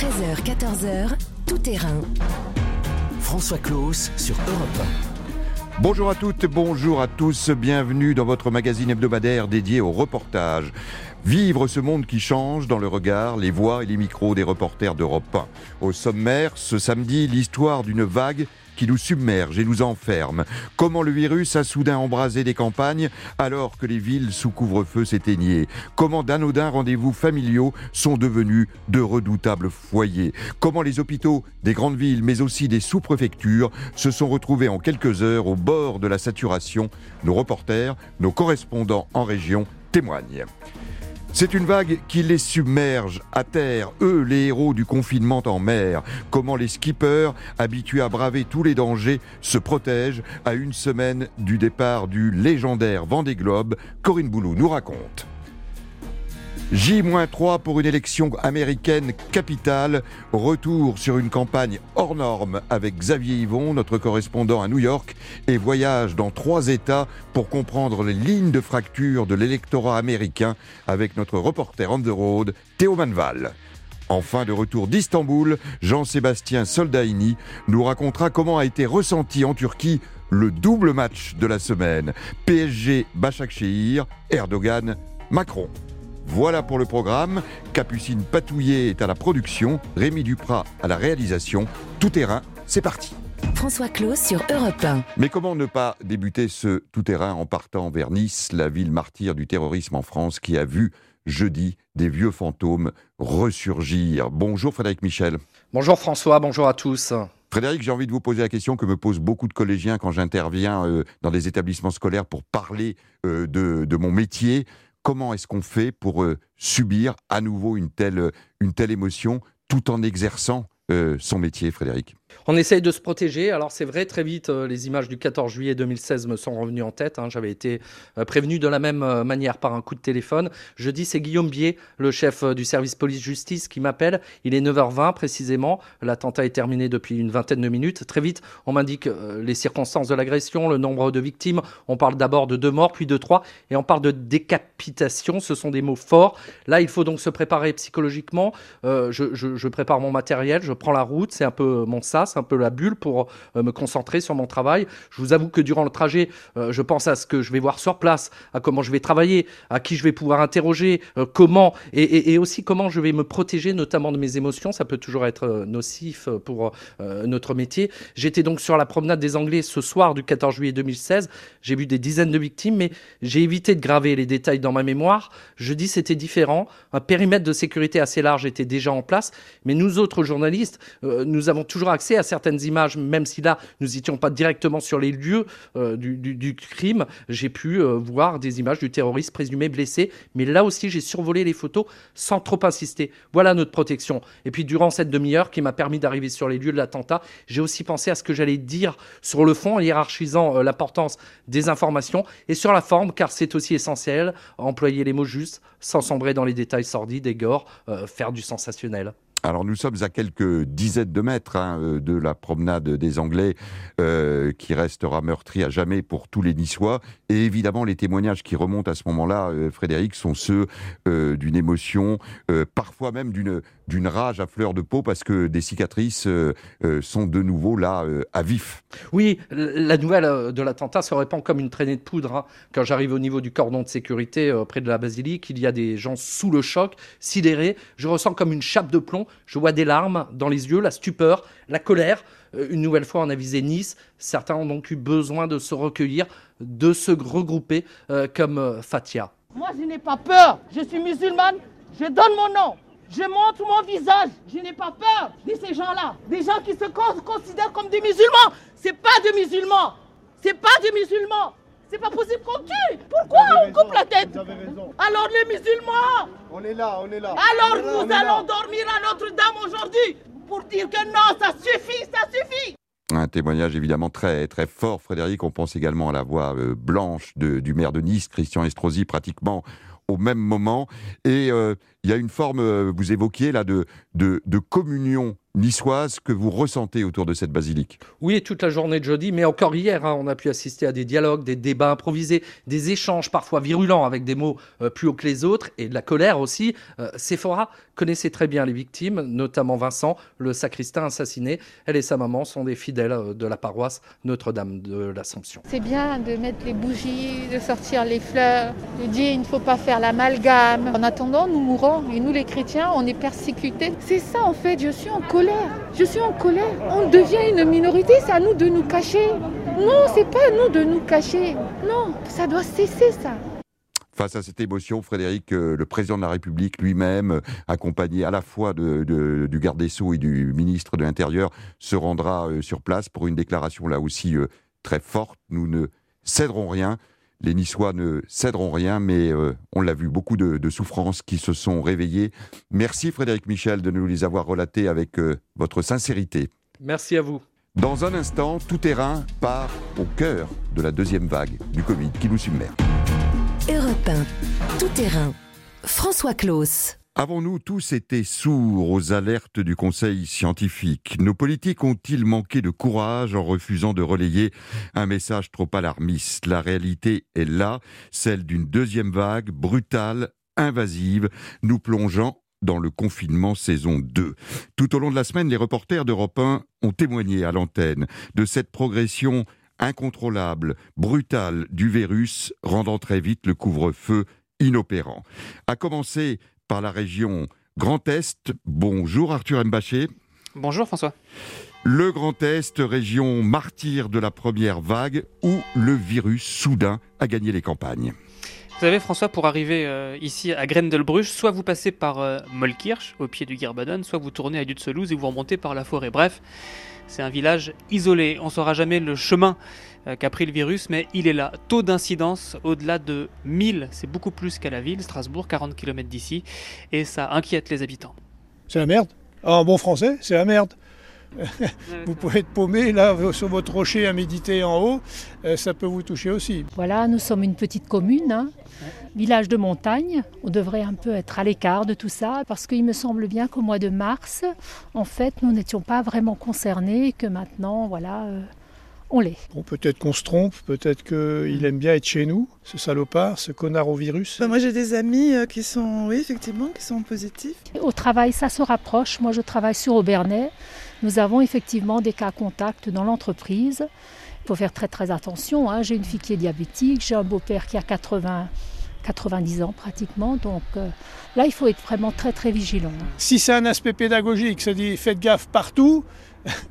13h, 14h, tout terrain. François Claus sur Europe Bonjour à toutes, bonjour à tous, bienvenue dans votre magazine hebdomadaire dédié au reportage. Vivre ce monde qui change dans le regard, les voix et les micros des reporters d'Europe 1. Au sommaire, ce samedi, l'histoire d'une vague qui nous submerge et nous enferme. Comment le virus a soudain embrasé des campagnes alors que les villes sous couvre-feu s'éteignaient? Comment d'anodins rendez-vous familiaux sont devenus de redoutables foyers? Comment les hôpitaux des grandes villes mais aussi des sous-préfectures se sont retrouvés en quelques heures au bord de la saturation? Nos reporters, nos correspondants en région témoignent. C'est une vague qui les submerge à terre, eux les héros du confinement en mer. Comment les skippers, habitués à braver tous les dangers, se protègent à une semaine du départ du légendaire Vendée Globe. Corinne Boulou nous raconte. J-3 pour une élection américaine capitale. Retour sur une campagne hors norme avec Xavier Yvon, notre correspondant à New York, et voyage dans trois États pour comprendre les lignes de fracture de l'électorat américain avec notre reporter on the road, Théo Manval. Enfin, de retour d'Istanbul, Jean-Sébastien Soldaini nous racontera comment a été ressenti en Turquie le double match de la semaine. PSG Başakşehir, Erdogan, Macron. Voilà pour le programme. Capucine Patouillet est à la production, Rémi Duprat à la réalisation. Tout terrain, c'est parti. François Claus sur Europe 1. Mais comment ne pas débuter ce tout terrain en partant vers Nice, la ville martyre du terrorisme en France qui a vu jeudi des vieux fantômes ressurgir. Bonjour Frédéric Michel. Bonjour François, bonjour à tous. Frédéric, j'ai envie de vous poser la question que me posent beaucoup de collégiens quand j'interviens euh, dans des établissements scolaires pour parler euh, de, de mon métier comment est-ce qu'on fait pour euh, subir à nouveau une telle, une telle émotion tout en exerçant euh, son métier, Frédéric? On essaye de se protéger. Alors c'est vrai, très vite, euh, les images du 14 juillet 2016 me sont revenues en tête. Hein. J'avais été euh, prévenu de la même euh, manière par un coup de téléphone. Je dis, c'est Guillaume Bier, le chef du service police-justice, qui m'appelle. Il est 9h20 précisément. L'attentat est terminé depuis une vingtaine de minutes. Très vite, on m'indique les circonstances de l'agression, le nombre de victimes. On parle d'abord de deux morts, puis de trois. Et on parle de décapitation. Ce sont des mots forts. Là, il faut donc se préparer psychologiquement. je, je, prépare mon matériel, je prends la route. C'est un peu mon sas un peu la bulle pour euh, me concentrer sur mon travail. Je vous avoue que durant le trajet, euh, je pense à ce que je vais voir sur place, à comment je vais travailler, à qui je vais pouvoir interroger, euh, comment, et, aussi comment je vais me protéger, notamment de mes émotions. Ça peut toujours être nocif pour notre métier. J'étais donc sur la promenade des Anglais ce soir du 14 juillet 2016. J'ai vu des dizaines de victimes, mais j'ai évité de graver les détails dans ma mémoire. Je dis c'était différent. Un périmètre de sécurité assez large était déjà en place, mais nous autres journalistes, nous avons toujours accès à certaines images, même si là, nous n'étions pas directement sur les lieux euh, du, crime. J'ai pu euh, voir des images du terroriste présumé blessé, mais là aussi, j'ai survolé les photos sans trop insister. Voilà notre protection. Et puis, durant cette demi-heure qui m'a permis d'arriver sur les lieux de l'attentat, j'ai aussi pensé à ce que j'allais dire sur le fond, en hiérarchisant euh, l'importance des informations, et sur la forme, car c'est aussi essentiel, employer les mots justes, sans sombrer dans les détails sordides et gore, faire du sensationnel. Alors nous sommes à quelques dizaines de mètres hein, euh, de la promenade des Anglais euh, qui restera meurtrie à jamais pour tous les Niçois. Et évidemment, les témoignages qui remontent à ce moment-là, euh, Frédéric, sont ceux d'une émotion, parfois même d'une d'une rage à fleur de peau parce que des cicatrices sont de nouveau là à vif. Oui, la nouvelle de l'attentat se répand comme une traînée de poudre. Hein. Quand j'arrive au niveau du cordon de sécurité près de la basilique, il y a des gens sous le choc, sidérés. Je ressens comme une chape de plomb je vois des larmes dans les yeux, la stupeur, la colère. Euh, une nouvelle fois, on a visé Nice. Certains ont donc eu besoin de se recueillir, de se regrouper euh, comme euh, Fatia. Moi, je n'ai pas peur. Je suis musulmane. Je donne mon nom. Je montre mon visage. Je n'ai pas peur de ces gens-là. Des gens qui se considèrent comme des musulmans. C'est pas des musulmans. C'est pas des musulmans. C'est pas possible qu'on tue. Pourquoi on coupe la tête Alors les musulmans On est là, on est là. Alors nous allons dormir à Notre-Dame aujourd'hui pour dire que non, ça suffit, ça suffit. Un témoignage évidemment très très fort, Frédéric. On pense également à la voix euh, blanche du maire de Nice, Christian Estrosi, pratiquement au même moment. Et euh, il y a une forme, euh, vous évoquiez là, de, de, communion niçoise que vous ressentez autour de cette basilique. Oui, toute la journée de jeudi, mais encore hier, hein, on a pu assister à des dialogues, des débats improvisés, des échanges parfois virulents avec des mots euh, plus hauts que les autres et de la colère aussi. Euh, Sephora connaissait très bien les victimes, notamment Vincent, le sacristain assassiné. Elle et sa maman sont des fidèles euh, de la paroisse Notre-Dame de l'Assomption. C'est bien de mettre les bougies, de sortir les fleurs, de dire il ne faut pas faire l'amalgame. En attendant, nous mourons et nous les chrétiens, on est persécutés. C'est ça en fait, je suis en Je suis en colère. On devient une minorité, c'est à nous de nous cacher. Non, c'est pas à nous de nous cacher. Non, ça doit cesser ça. Face à cette émotion, Frédéric, euh, le président de la République lui-même, euh, accompagné à la fois du garde des Sceaux et du ministre de l'Intérieur, se rendra euh, sur place pour une déclaration là aussi très forte. Nous ne céderons rien. Les Niçois ne céderont rien, mais euh, on l'a vu, beaucoup de, de, souffrances qui se sont réveillées. Merci Frédéric Michel de nous les avoir relatées avec euh, votre sincérité. Merci à vous. Dans un instant, tout terrain part au cœur de la deuxième vague du Covid qui nous submerge. Europe 1, tout terrain. François Claus. Avons-nous tous été sourds aux alertes du Conseil scientifique? Nos politiques ont-ils manqué de courage en refusant de relayer un message trop alarmiste? La réalité est là, celle d'une deuxième vague brutale, invasive, nous plongeant dans le confinement saison 2. Tout au long de la semaine, les reporters d'Europe 1 ont témoigné à l'antenne de cette progression incontrôlable, brutale du virus, rendant très vite le couvre-feu inopérant. À commencer par la région Grand Est. Bonjour Arthur Mbaché. Bonjour François. Le Grand Est, région martyre de la première vague où le virus soudain a gagné les campagnes. Vous savez François, pour arriver euh, ici à Grendelbruch, soit vous passez par euh, Molkirch, au pied du Gierbaden, soit vous tournez à Dutzelouse et vous remontez par la forêt. Bref, c'est un village isolé. On ne saura jamais le chemin qu'a pris le virus, mais il est là. Taux d'incidence au-delà de 1000, c'est beaucoup plus qu'à la ville, Strasbourg, 40 km d'ici, et ça inquiète les habitants. C'est la merde. En bon français, c'est la merde. vous pouvez être paumé là sur votre rocher à méditer en haut, euh, ça peut vous toucher aussi. Voilà, nous sommes une petite commune, hein, village de montagne. On devrait un peu être à l'écart de tout ça parce qu'il me semble bien qu'au mois de mars, en fait, nous n'étions pas vraiment concernés et que maintenant, voilà, euh, on l'est. Bon, peut-être qu'on se trompe, peut-être qu'il aime bien être chez nous, ce salopard, ce connard au virus. Bah, moi j'ai des amis euh, qui sont, oui, effectivement, qui sont positifs. Au travail, ça se rapproche. Moi je travaille sur Aubernais. Nous avons effectivement des cas contacts dans l'entreprise. Il faut faire très très attention. Hein. J'ai une fille qui est diabétique, j'ai un beau-père qui a 80, 90 ans pratiquement. Donc euh, là, il faut être vraiment très très vigilant. Si c'est un aspect pédagogique, se dit faites gaffe partout,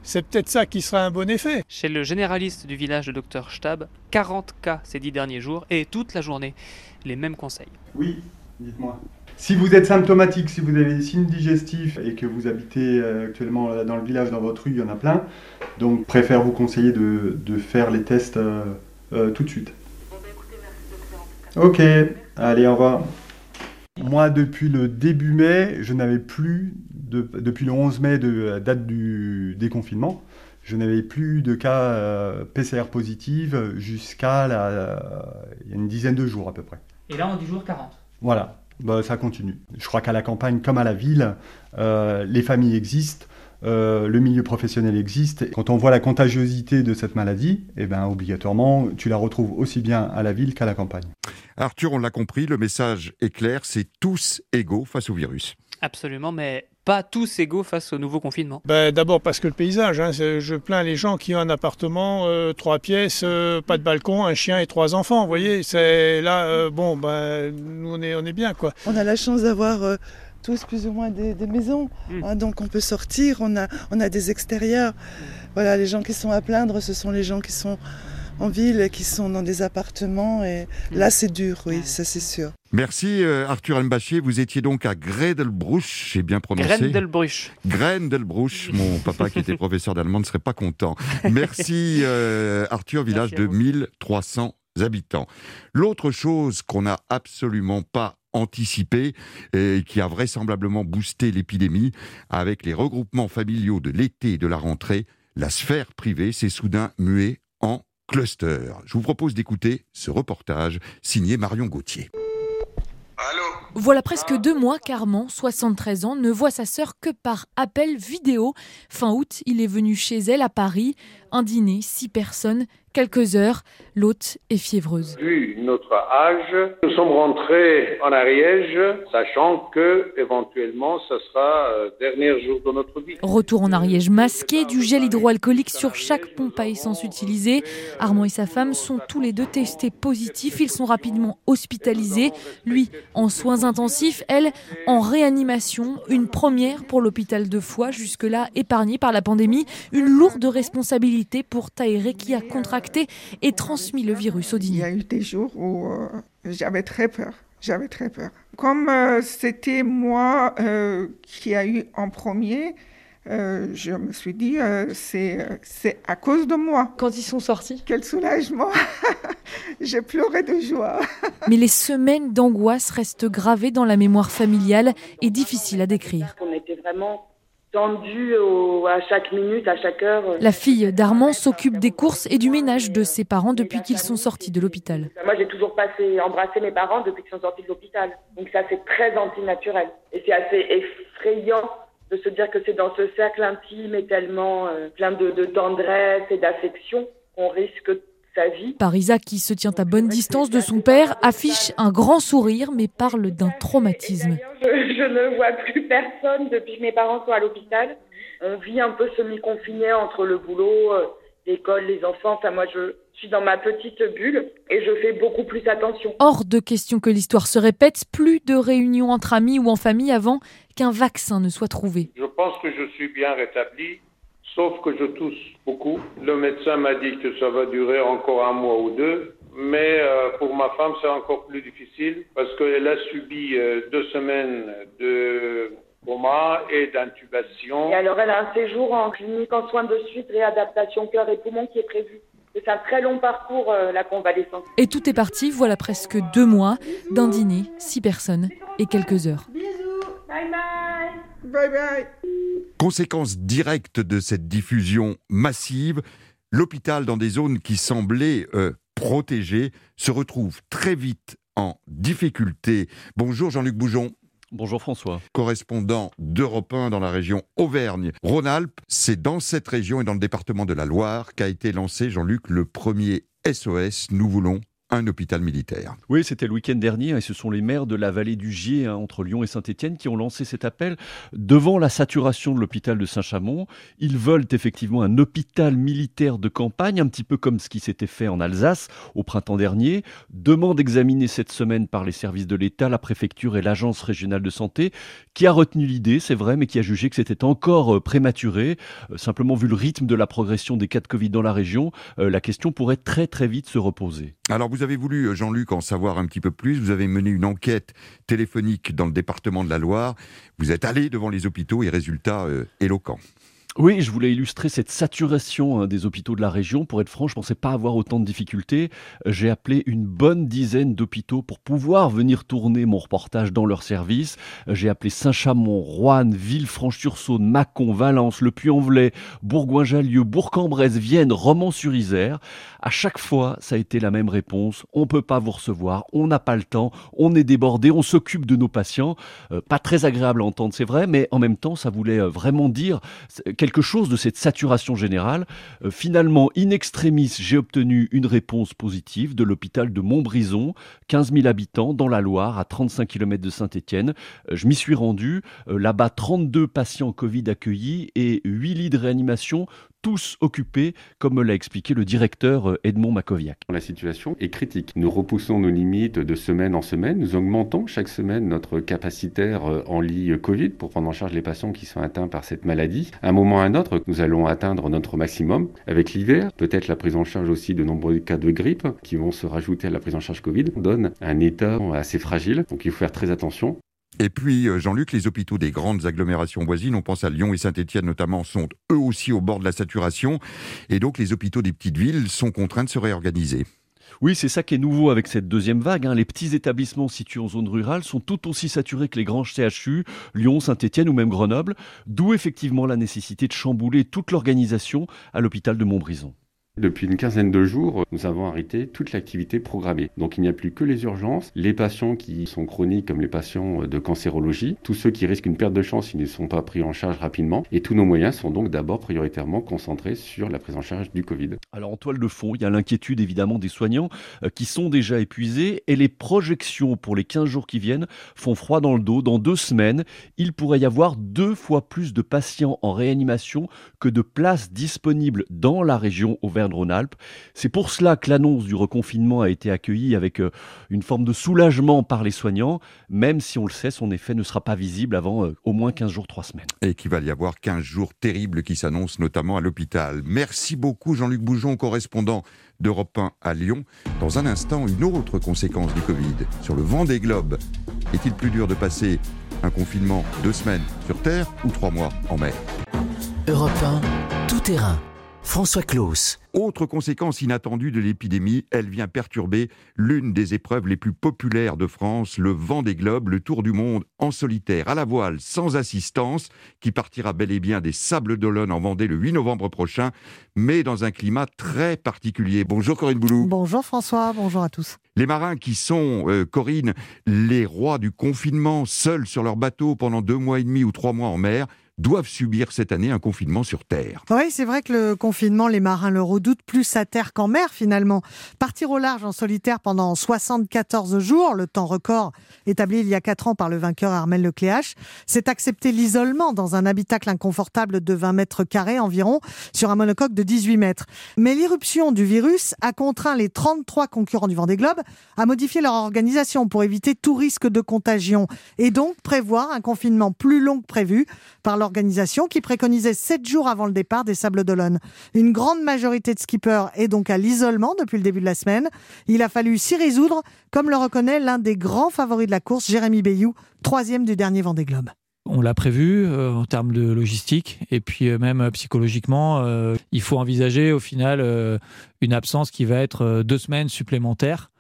c'est peut-être ça qui sera un bon effet. Chez le généraliste du village de Dr Stab, 40 cas ces dix derniers jours et toute la journée, les mêmes conseils. Oui, dites-moi. Si vous êtes symptomatique, si vous avez des signes digestifs et que vous habitez euh, actuellement dans le village, dans votre rue, il y en a plein. Donc, préfère vous conseiller de, de faire les tests euh, euh, tout de suite. Ok, allez, au revoir. Moi, depuis le début mai, je n'avais plus, de, depuis le 11 mai, de date du déconfinement, je n'avais plus de cas euh, PCR positifs jusqu'à il y a une dizaine de jours à peu près. Et là, on dit jour 40 Voilà bah, ça continue. Je crois qu'à la campagne comme à la ville, euh, les familles existent, euh, le milieu professionnel existe. Quand on voit la contagiosité de cette maladie, eh ben, obligatoirement, tu la retrouves aussi bien à la ville qu'à la campagne. Arthur, on l'a compris, le message est clair, c'est tous égaux face au virus. Absolument, mais pas tous égaux face au nouveau confinement ben, D'abord parce que le paysage, hein, je plains les gens qui ont un appartement, euh, trois pièces, euh, pas de balcon, un chien et trois enfants. Vous voyez, c'est là, euh, bon, ben, nous on est, on est bien quoi. On a la chance d'avoir euh, tous plus ou moins des, des maisons, Mm. hein, donc on peut sortir, on a, on a des extérieurs. Voilà, les gens qui sont à plaindre, ce sont les gens qui sont en ville et qui sont dans des appartements. Et là, c'est dur, oui, ça c'est sûr. Merci euh, Arthur Mbaché, vous étiez donc à Gredelbruch, j'ai bien prononcé. Grendelbruch. Grendelbruch, mon papa qui était professeur d'allemand ne serait pas content. Merci euh, Arthur, village Merci de vous. 1300 habitants. L'autre chose qu'on n'a absolument pas anticipé et qui a vraisemblablement boosté l'épidémie avec les regroupements familiaux de l'été et de la rentrée, la sphère privée s'est soudain muée cluster. Je vous propose d'écouter ce reportage signé Marion Gauthier. Allô Voilà presque deux mois qu'Armand, 73 ans, ne voit sa sœur que par appel vidéo. Fin août, il est venu chez elle à Paris. Un dîner, six personnes, quelques heures. L'hôte est fiévreuse. Vu notre âge, nous sommes rentrés en Ariège, sachant que éventuellement ce sera le euh, dernier jour de notre vie. Retour en Ariège masqué, du gel hydroalcoolique sur chaque pompe à essence utilisée. Armand et sa femme sont tous les deux testés positifs. Ils sont rapidement hospitalisés. Lui en soins intensifs, elle en réanimation. Une première pour l'hôpital de Foix, jusque-là épargné par la pandémie. Une lourde responsabilité pour Taïré qui a contracté et transmis le virus au dîner. Il y a eu des jours où euh, j'avais très peur. J'avais très peur. Comme euh, c'était moi euh, qui a eu en premier, je me suis dit, c'est, c'est à cause de moi. Quand ils sont sortis? Quel soulagement J'ai pleuré de joie. Mais les semaines d'angoisse restent gravées dans la mémoire familiale et difficiles à décrire. On était vraiment tendue à chaque minute, à chaque heure. La fille d'Armand s'occupe des courses et du ménage de ses parents depuis qu'ils sont sortis de l'hôpital. Moi, j'ai toujours passé, embrassé mes parents depuis qu'ils sont sortis de l'hôpital. Donc ça, c'est très antinaturel. Et c'est assez effrayant de se dire que c'est dans ce cercle intime et tellement euh, plein de, de tendresse et d'affection qu'on risque Parisa, qui se tient à bonne distance de son père, affiche un grand sourire mais parle d'un traumatisme. Je, ne vois plus personne depuis que mes parents sont à l'hôpital. On vit un peu semi-confiné entre le boulot, euh, l'école, les enfants. Enfin, moi, je suis dans ma petite bulle et je fais beaucoup plus attention. Hors de question que l'histoire se répète, plus de réunions entre amis ou en famille avant qu'un vaccin ne soit trouvé. Je pense que je suis bien rétabli sauf que je tousse beaucoup. Le médecin m'a dit que ça va durer encore un mois ou deux, mais euh, pour ma femme, c'est encore plus difficile parce qu'elle a subi euh, deux semaines de coma et d'intubation. Et alors, elle a un séjour en clinique en soins de suite, réadaptation cœur et poumon qui est prévu. C'est un très long parcours, euh, la convalescence. Et tout est parti, voilà presque deux mois d'un dîner, six personnes et quelques heures. Bisous, bye bye. Bye bye. Conséquence directe de cette diffusion massive, l'hôpital dans des zones qui semblaient euh, protégées se retrouve très vite en difficulté. Bonjour Jean-Luc Boujon. Bonjour François. Correspondant d'Europe 1 dans la région Auvergne-Rhône-Alpes, c'est dans cette région et dans le département de la Loire qu'a été lancé, Jean-Luc, le premier SOS Nous voulons un hôpital militaire. Oui, c'était le week-end dernier et ce sont les maires de la vallée du Gier, hein, entre Lyon et Saint-Étienne, qui ont lancé cet appel devant la saturation de l'hôpital de Saint-Chamond. Ils veulent effectivement un hôpital militaire de campagne, un petit peu comme ce qui s'était fait en Alsace au printemps dernier. Demande examinée cette semaine par les services de l'État, la préfecture et l'agence régionale de santé, qui a retenu l'idée, c'est vrai, mais qui a jugé que c'était encore euh, prématuré. Euh, simplement vu le rythme de la progression des cas de Covid dans la région, euh, la question pourrait très très vite se reposer. Alors vous avez voulu, euh, Jean-Luc, en savoir un petit peu plus. Vous avez mené une enquête téléphonique dans le département de la Loire. Vous êtes allé devant les hôpitaux et résultats euh, éloquents. Oui, je voulais illustrer cette saturation hein, des hôpitaux de la région. Pour être franc, je ne pensais pas avoir autant de difficultés. J'ai appelé une bonne dizaine d'hôpitaux pour pouvoir venir tourner mon reportage dans leur service. J'ai appelé Saint-Chamond, Roanne, Villefranche-sur-Saône, Mâcon, Valence, Le Puy-en-Velay, Bourgoin-Jallieu, Bourg-en-Bresse, Vienne, Romans-sur-Isère. À chaque fois, ça a été la même réponse. On ne peut pas vous recevoir, on n'a pas le temps, on est débordé, on s'occupe de nos patients. Euh, pas très agréable à entendre, c'est vrai, mais en même temps, ça voulait euh, vraiment dire quelque chose de cette saturation générale. Euh, finalement, in extremis, j'ai obtenu une réponse positive de l'hôpital de Montbrison, 15 000 habitants dans la Loire, à 35 km de Saint-Étienne. Euh, je m'y suis rendu. Euh, là-bas, 32 patients Covid accueillis et 8 lits de réanimation, tous occupés, comme l'a expliqué le directeur euh, Edmond Makoviak. La situation est critique. Nous repoussons nos limites de semaine en semaine. Nous augmentons chaque semaine notre capacitaire euh, en lit euh, Covid pour prendre en charge les patients qui sont atteints par cette maladie. À un moment ou à un autre, nous allons atteindre notre maximum. Avec l'hiver, peut-être la prise en charge aussi de nombreux cas de grippe qui vont se rajouter à la prise en charge Covid donne un état assez fragile. Donc il faut faire très attention. Et puis, euh, Jean-Luc, les hôpitaux des grandes agglomérations voisines, on pense à Lyon et Saint-Etienne notamment, sont eux aussi au bord de la saturation. Et donc, les hôpitaux des petites villes sont contraints de se réorganiser. Oui, c'est ça qui est nouveau avec cette deuxième vague. Hein. Les petits établissements situés en zone rurale sont tout aussi saturés que les grands CHU, Lyon, Saint-Etienne ou même Grenoble, d'où effectivement la nécessité de chambouler toute l'organisation à l'hôpital de Montbrison. Depuis une quinzaine de jours, nous avons arrêté toute l'activité programmée. Donc il n'y a plus que les urgences, les patients qui sont chroniques comme les patients de cancérologie, tous ceux qui risquent une perte de chance s'ils ne sont pas pris en charge rapidement. Et tous nos moyens sont donc d'abord prioritairement concentrés sur la prise en charge du Covid. Alors en toile de fond, il y a l'inquiétude évidemment des soignants euh, qui sont déjà épuisés et les projections pour les 15 jours qui viennent font froid dans le dos. Dans deux semaines, il pourrait y avoir deux fois plus de patients en réanimation que de places disponibles dans la région Auvergne-Rhône-Alpes. C'est pour cela que l'annonce du reconfinement a été accueillie avec euh, une forme de soulagement par les soignants, même si on le sait, son effet ne sera pas visible avant euh, au moins 15 jours, 3 semaines. Et qu'il va y avoir 15 jours terribles qui s'annoncent notamment à l'hôpital. Merci beaucoup Jean-Luc Boujon, correspondant d'Europe 1 à Lyon. Dans un instant, une autre conséquence du Covid sur le vent des globes. Est-il plus dur de passer un confinement deux semaines sur Terre ou trois mois en mer? Europe 1, tout terrain. François Claus. Autre conséquence inattendue de l'épidémie, elle vient perturber l'une des épreuves les plus populaires de France, le vent des globes, le tour du monde en solitaire, à la voile, sans assistance, qui partira bel et bien des Sables d'Olonne en Vendée le 8 novembre prochain, mais dans un climat très particulier. Bonjour Corinne Boulou. Bonjour François, bonjour à tous. Les marins qui sont, euh, Corinne, les rois du confinement, seuls sur leur bateau pendant deux mois et demi ou trois mois en mer, doivent subir cette année un confinement sur Terre. Oui, c'est vrai que le confinement, les marins le redoutent plus à terre qu'en mer finalement. Partir au large en solitaire pendant 74 jours, le temps record établi il y a 4 ans par le vainqueur Armel Lecléache, c'est accepter l'isolement dans un habitacle inconfortable de 20 mètres carrés environ sur un monocoque de 18 mètres. Mais l'irruption du virus a contraint les 33 concurrents du Vendée Globe à modifier leur organisation pour éviter tout risque de contagion et donc prévoir un confinement plus long que prévu par leur organisation qui préconisait 7 jours avant le départ des Sables d'Olonne. Une grande majorité de skippers est donc à l'isolement depuis le début de la semaine. Il a fallu s'y résoudre, comme le reconnaît l'un des grands favoris de la course, Jérémy Bayou, troisième du dernier Vendée Globe. On l'a prévu euh, en termes de logistique et puis euh, même euh, psychologiquement, il faut envisager au final une absence qui va être deux semaines supplémentaires,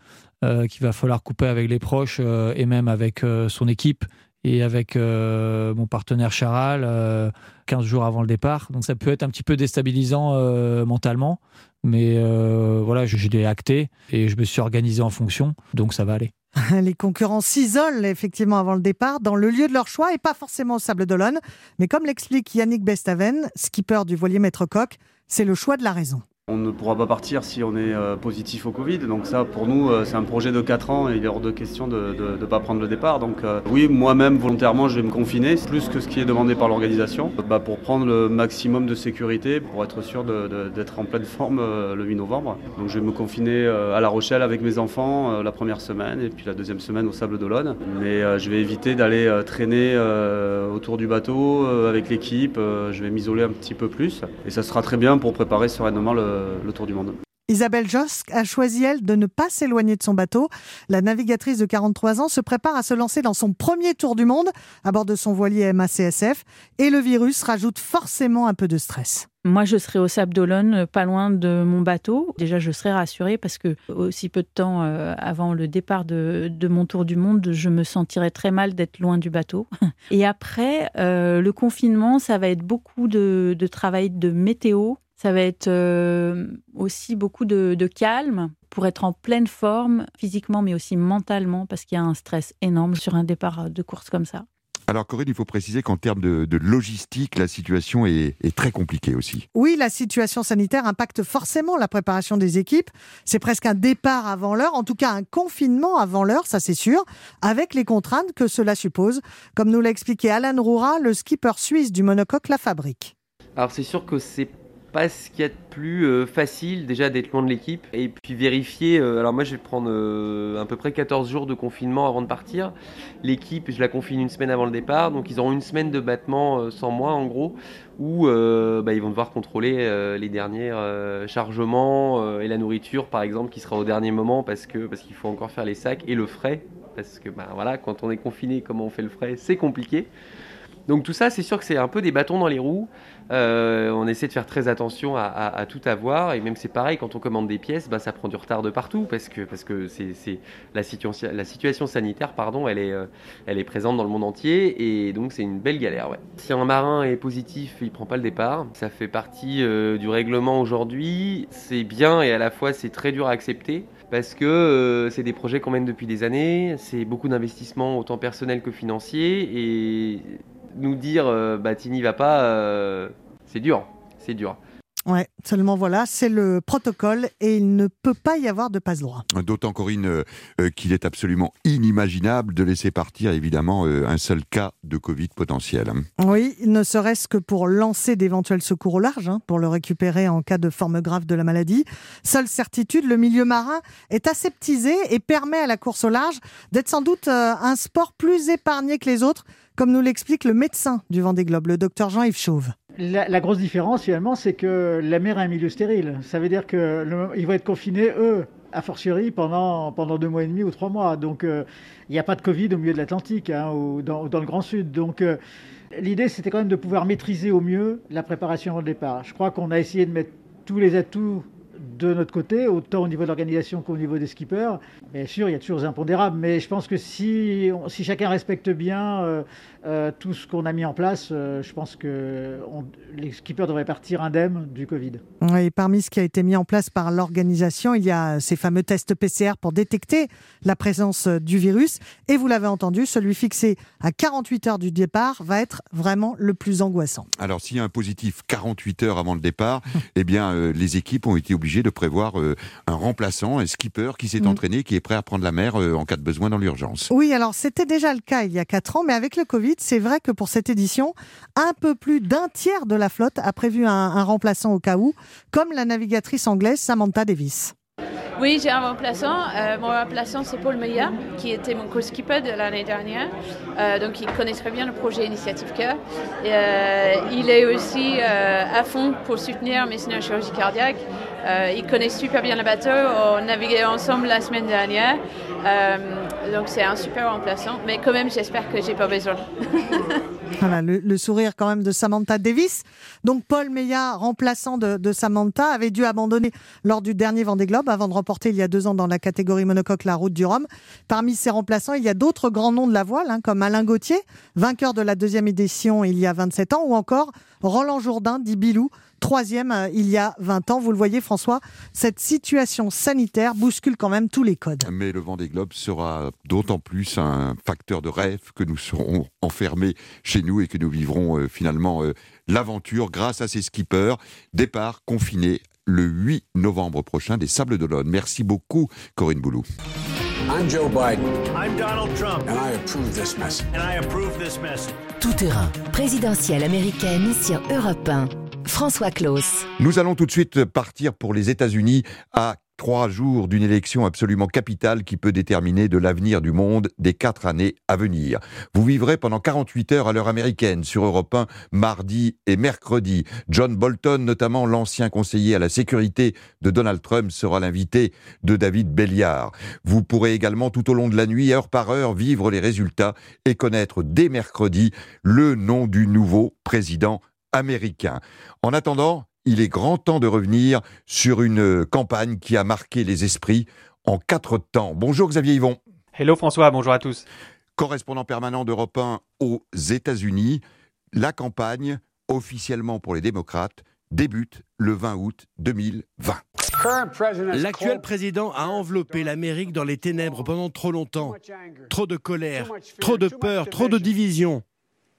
qu'il va falloir couper avec les proches et même avec son équipe et avec euh, mon partenaire Charal 15 euh, jours avant le départ. Donc ça peut être un petit peu déstabilisant euh, mentalement, mais voilà, je, je l'ai acté et je me suis organisé en fonction, donc ça va aller. Les concurrents s'isolent effectivement avant le départ dans le lieu de leur choix et pas forcément au Sable d'Olonne. Mais comme l'explique Yannick Bestaven, skipper du voilier Maître Coq, c'est le choix de la raison. On ne pourra pas partir si on est euh, positif au Covid. Donc ça, pour nous, euh, c'est un projet de 4 ans et il est hors de question de ne pas prendre le départ. Donc euh, oui, moi-même, volontairement, je vais me confiner, plus que ce qui est demandé par l'organisation, bah, pour prendre le maximum de sécurité, pour être sûr d'être en pleine forme le 8 novembre. Donc je vais me confiner à La Rochelle avec mes enfants la première semaine et puis la deuxième semaine au Sable d'Olonne. Mais je vais éviter d'aller traîner autour du bateau avec l'équipe. je vais m'isoler un petit peu plus. Et ça sera très bien pour préparer sereinement le le tour du monde. Isabelle Josque a choisi, elle, de ne pas s'éloigner de son bateau. La navigatrice de 43 ans se prépare à se lancer dans son premier tour du monde à bord de son voilier MACSF et le virus rajoute forcément un peu de stress. Moi, je serai au Sable d'Olonne, pas loin de mon bateau. Déjà, je serai rassurée parce que aussi peu de temps euh, avant le départ de, mon tour du monde, je me sentirais très mal d'être loin du bateau. Et après, euh, le confinement, ça va être beaucoup de travail de météo, ça va être euh, aussi beaucoup de, calme pour être en pleine forme physiquement mais aussi mentalement parce qu'il y a un stress énorme sur un départ de course comme ça. Alors Corinne, il faut préciser qu'en termes de, logistique, la situation est, est, très compliquée aussi. Oui, la situation sanitaire impacte forcément la préparation des équipes. C'est presque un départ avant l'heure, en tout cas un confinement avant l'heure, ça c'est sûr, avec les contraintes que cela suppose, comme nous l'a expliqué Alan Roura, le skipper suisse du monocoque La Fabrique. Alors c'est sûr que c'est pas ce qu'il y a de plus euh, facile déjà d'être loin de l'équipe et puis vérifier. Euh, alors moi je vais prendre euh, à peu près 14 jours de confinement avant de partir. L'équipe je la confine une semaine avant le départ donc ils auront une semaine de battement sans moi en gros où bah, ils vont devoir contrôler les derniers chargements et la nourriture par exemple qui sera au dernier moment parce que parce qu'il faut encore faire les sacs et le frais parce que bah, voilà quand on est confiné comment on fait le frais? C'est compliqué. Donc tout ça, c'est sûr que c'est un peu des bâtons dans les roues. Euh, on essaie de faire très attention à, tout avoir et même c'est pareil quand on commande des pièces, bah, ça prend du retard de partout parce que parce que la situation la situation sanitaire pardon elle est euh, elle est présente dans le monde entier et donc c'est une belle galère. Si un marin est positif, il prend pas le départ. Ça fait partie euh, du règlement aujourd'hui. C'est bien et à la fois c'est très dur à accepter parce que c'est des projets qu'on mène depuis des années, c'est beaucoup d'investissements autant personnels que financiers et nous dire euh, bah Tini va pas, euh, c'est dur, c'est dur. Ouais, seulement voilà, c'est le protocole et il ne peut pas y avoir de passe droit. D'autant, Corinne, euh, qu'il est absolument inimaginable de laisser partir, évidemment, un seul cas de Covid potentiel. Oui, ne serait-ce que pour lancer d'éventuels secours au large, hein, pour le récupérer en cas de forme grave de la maladie. Seule certitude, le milieu marin est aseptisé et permet à la course au large d'être sans doute un sport plus épargné que les autres comme nous l'explique le médecin du Vendée Globe, le docteur Jean-Yves Chauve. La, grosse différence finalement, c'est que la mer est un milieu stérile. Ça veut dire qu'ils vont être confinés, eux, a fortiori, pendant, pendant deux mois et demi ou trois mois. Donc euh, il n'y a pas de Covid au milieu de l'Atlantique hein, ou dans, le Grand Sud. Donc euh, l'idée, c'était quand même de pouvoir maîtriser au mieux la préparation au départ. Je crois qu'on a essayé de mettre tous les atouts de notre côté, autant au niveau de l'organisation qu'au niveau des skippers. Bien sûr, il y a toujours des impondérables, mais je pense que si, si chacun respecte bien euh, euh, tout ce qu'on a mis en place, euh, je pense que les skippers devraient partir indemnes du Covid. Oui, parmi ce qui a été mis en place par l'organisation, il y a ces fameux tests PCR pour détecter la présence du virus. Et vous l'avez entendu, celui fixé à 48 heures du départ va être vraiment le plus angoissant. Alors, s'il y a un positif 48 heures avant le départ, eh bien, les équipes ont été obligées de prévoir un remplaçant, un skipper qui s'est mm. entraîné, qui est prêt à prendre la mer en cas de besoin dans l'urgence. Oui, alors c'était déjà le cas il y a 4 ans, mais avec le Covid, c'est vrai que pour cette édition, un peu plus d'un tiers de la flotte a prévu un, remplaçant au cas où, comme la navigatrice anglaise Samantha Davis. Oui, j'ai un remplaçant. Euh, mon remplaçant, c'est Paul Meyer, qui était mon co-skipper de l'année dernière. Euh, donc, il connaît très bien le projet Initiative Cœur. Euh, il est aussi à fond pour soutenir mes chirurgie cardiaque. Il connaît super bien le bateau. On naviguait ensemble la semaine dernière. donc, c'est un super remplaçant. Mais quand même, j'espère que j'ai pas besoin. voilà, le, sourire quand même de Samantha Davis. Donc, Paul Meyer, remplaçant de, Samantha, avait dû abandonner lors du dernier Vendée Globe avant de remporté il y a deux ans dans la catégorie monocoque la route du Rhum. Parmi ses remplaçants, il y a d'autres grands noms de la voile, hein, comme Alain Gauthier, vainqueur de la deuxième édition il y a 27 ans, ou encore Roland Jourdain, dit Bilou, troisième euh, il y a 20 ans. Vous le voyez, François, cette situation sanitaire bouscule quand même tous les codes. Mais le vent des globes sera d'autant plus un facteur de rêve que nous serons enfermés chez nous et que nous vivrons euh, finalement euh, l'aventure grâce à ces skippers. Départ confiné le 8 novembre prochain des Sables d'Olonne. Merci beaucoup, Corinne Boulou. I'm Joe Biden. I'm Donald Trump. And I approve this message. And I approve this message. Tout terrain. Présidentielle américaine sur Europe 1. François Claus. Nous allons tout de suite partir pour les États-Unis à Trois jours d'une élection absolument capitale qui peut déterminer de l'avenir du monde des quatre années à venir. Vous vivrez pendant 48 heures à l'heure américaine sur Europe 1, mardi et mercredi. John Bolton, notamment l'ancien conseiller à la sécurité de Donald Trump, sera l'invité de David Belliard. Vous pourrez également tout au long de la nuit, heure par heure, vivre les résultats et connaître dès mercredi le nom du nouveau président américain. En attendant, il est grand temps de revenir sur une campagne qui a marqué les esprits en quatre temps. Bonjour Xavier Yvon. Hello François, bonjour à tous. Correspondant permanent d'Europe 1 aux États-Unis, la campagne, officiellement pour les démocrates, débute le 20 août 2020. L'actuel président a enveloppé l'Amérique dans les ténèbres pendant trop longtemps. Trop de colère, trop de peur, trop de division.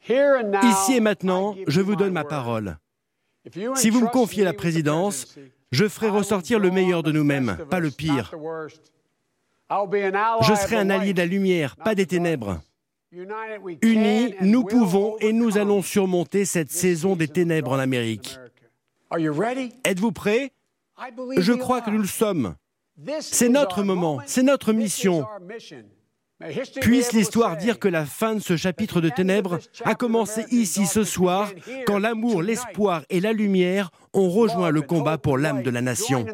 Ici et maintenant, je vous donne ma parole. Si vous me confiez la présidence, je ferai ressortir le meilleur de nous-mêmes, pas le pire. Je serai un allié de la lumière, pas des ténèbres. Unis, nous pouvons et nous allons surmonter cette saison des ténèbres en Amérique. Êtes-vous prêts? Je crois que nous le sommes. C'est notre moment, c'est notre mission. Puisse l'histoire dire que la fin de ce chapitre de ténèbres a commencé ici ce soir, quand l'amour, l'espoir et la lumière ont rejoint le combat pour l'âme de la nation.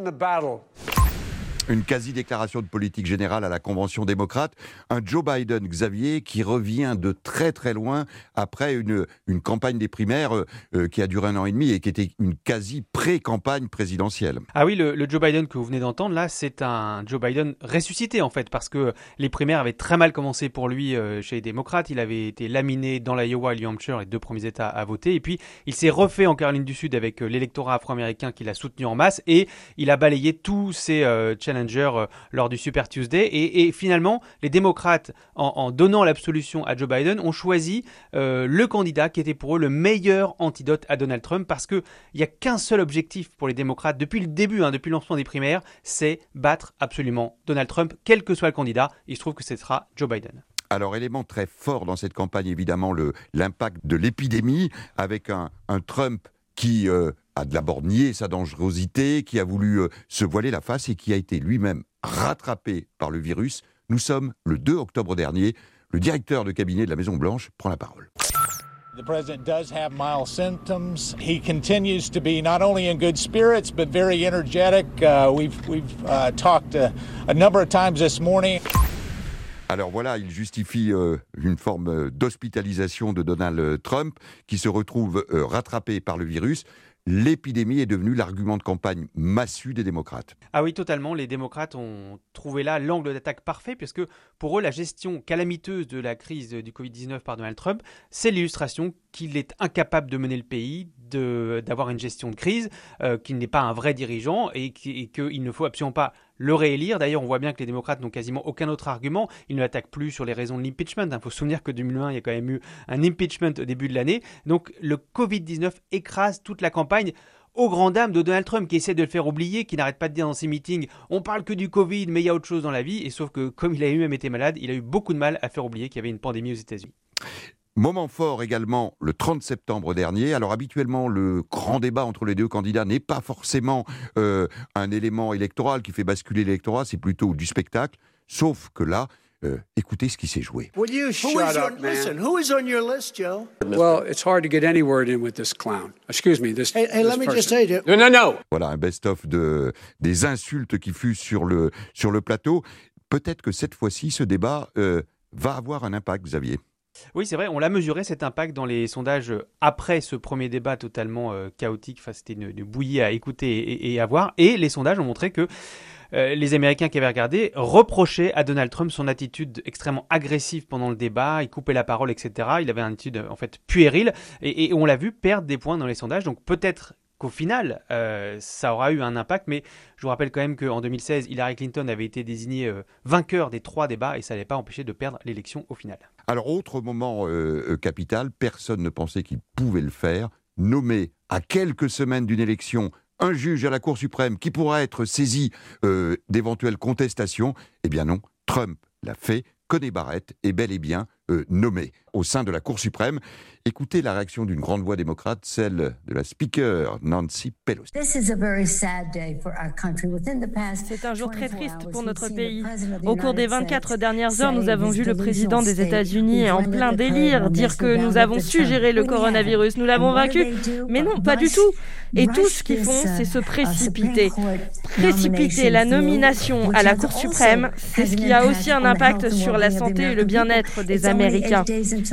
Une quasi-déclaration de politique générale à la Convention démocrate. Un Joe Biden, Xavier, qui revient de très très loin après une, une campagne des primaires euh, qui a duré un an et demi et qui était une quasi-pré-campagne présidentielle. Ah oui, le, Joe Biden que vous venez d'entendre, là, c'est un Joe Biden ressuscité en fait, parce que les primaires avaient très mal commencé pour lui chez les démocrates. Il avait été laminé dans l'Iowa et New Hampshire, les deux premiers États à voter. Et puis, il s'est refait en Caroline du Sud avec l'électorat afro-américain qu'il a soutenu en masse et il a balayé tous ses challengers euh, lors du Super Tuesday. Et, finalement, les démocrates, en, donnant l'absolution à Joe Biden, ont choisi euh, le candidat qui était pour eux le meilleur antidote à Donald Trump parce qu'il n'y a qu'un seul objectif pour les démocrates depuis le début, hein, depuis le lancement des primaires, c'est battre absolument Donald Trump, quel que soit le candidat. Il se trouve que ce sera Joe Biden. Alors, élément très fort dans cette campagne, évidemment, l'impact de l'épidémie, avec un, Trump qui euh, a d'abord nié sa dangerosité, qui a voulu euh, se voiler la face et qui a été lui-même rattrapé par le virus. Nous sommes le 2 octobre dernier. Le directeur de cabinet de la Maison-Blanche prend la parole. The president does have mild symptoms. He continues to be not only in good spirits, but very energetic. Uh, we've we've uh, talked a, a number of times this morning. Alors voilà, il justifie euh, une forme euh, d'hospitalisation de Donald Trump qui se retrouve euh, rattrapé par le virus l'épidémie est devenue l'argument de campagne massu des démocrates. Ah oui, totalement. Les démocrates ont trouvé là l'angle d'attaque parfait, puisque pour eux, la gestion calamiteuse de la crise du Covid-19 par Donald Trump, c'est l'illustration qu'il est incapable de mener le pays, d'avoir une gestion de crise, euh, qu'il n'est pas un vrai dirigeant et qu'il ne faut absolument pas le réélire. D'ailleurs, on voit bien que les démocrates n'ont quasiment aucun autre argument. Ils ne l'attaquent plus sur les raisons de l'impeachment. Il faut se souvenir que 2001, il y a quand même eu un impeachment au début de l'année. Donc le Covid-19 écrase toute la campagne aux grand dames de Donald Trump qui essaie de le faire oublier, qui n'arrête pas de dire dans ses meetings on parle que du Covid, mais il y a autre chose dans la vie. Et sauf que comme il a lui-même été malade, il a eu beaucoup de mal à faire oublier qu'il y avait une pandémie aux États-Unis. Moment fort également le 30 septembre dernier. Alors habituellement, le grand débat entre les deux candidats n'est pas forcément euh, un élément électoral qui fait basculer l'électorat, c'est plutôt du spectacle. Sauf que là, euh, écoutez ce qui s'est joué. Will you shut up, man? Listen, who is on your list, Joe? Well, it's hard to get any word in with this clown. Excuse me, this. Hey, hey this let me person. just say, no, no, no. Voilà un best-of de des insultes qui fut sur le sur le plateau. Peut-être que cette fois-ci, ce débat euh, va avoir un impact, Xavier. Oui, c'est vrai, on l'a mesuré cet impact dans les sondages après ce premier débat totalement euh, chaotique. Enfin, c'était une, bouillie à écouter et, à voir. Et les sondages ont montré que euh, les Américains qui avaient regardé reprochaient à Donald Trump son attitude extrêmement agressive pendant le débat. Il coupait la parole, etc. Il avait une attitude en fait puérile. Et on l'a vu perdre des points dans les sondages. Donc peut-être qu'au final, euh, ça aura eu un impact. Mais je vous rappelle quand même qu'en 2016, Hillary Clinton avait été désignée euh, vainqueur des trois débats et ça n'avait pas empêché de perdre l'élection au final. Alors, autre moment euh, capital, personne ne pensait qu'il pouvait le faire, nommer à quelques semaines d'une élection un juge à la Cour suprême qui pourra être saisi d'éventuelles contestations. Eh bien non, Trump l'a fait. Connie Barrett est bel et bien nommé au sein de la Cour suprême. Écoutez la réaction d'une grande voix démocrate, celle de la speaker Nancy Pelosi. C'est un jour très triste pour notre pays. Au cours des 24 dernières heures, nous avons vu le président des États-Unis en plein délire dire que nous avons su gérer le coronavirus, nous l'avons vaincu. Mais non, pas du tout. Et tout ce qu'ils font, c'est se précipiter. Précipiter la nomination à la Cour suprême, c'est ce qui a aussi un impact sur la santé et le bien-être des Américains.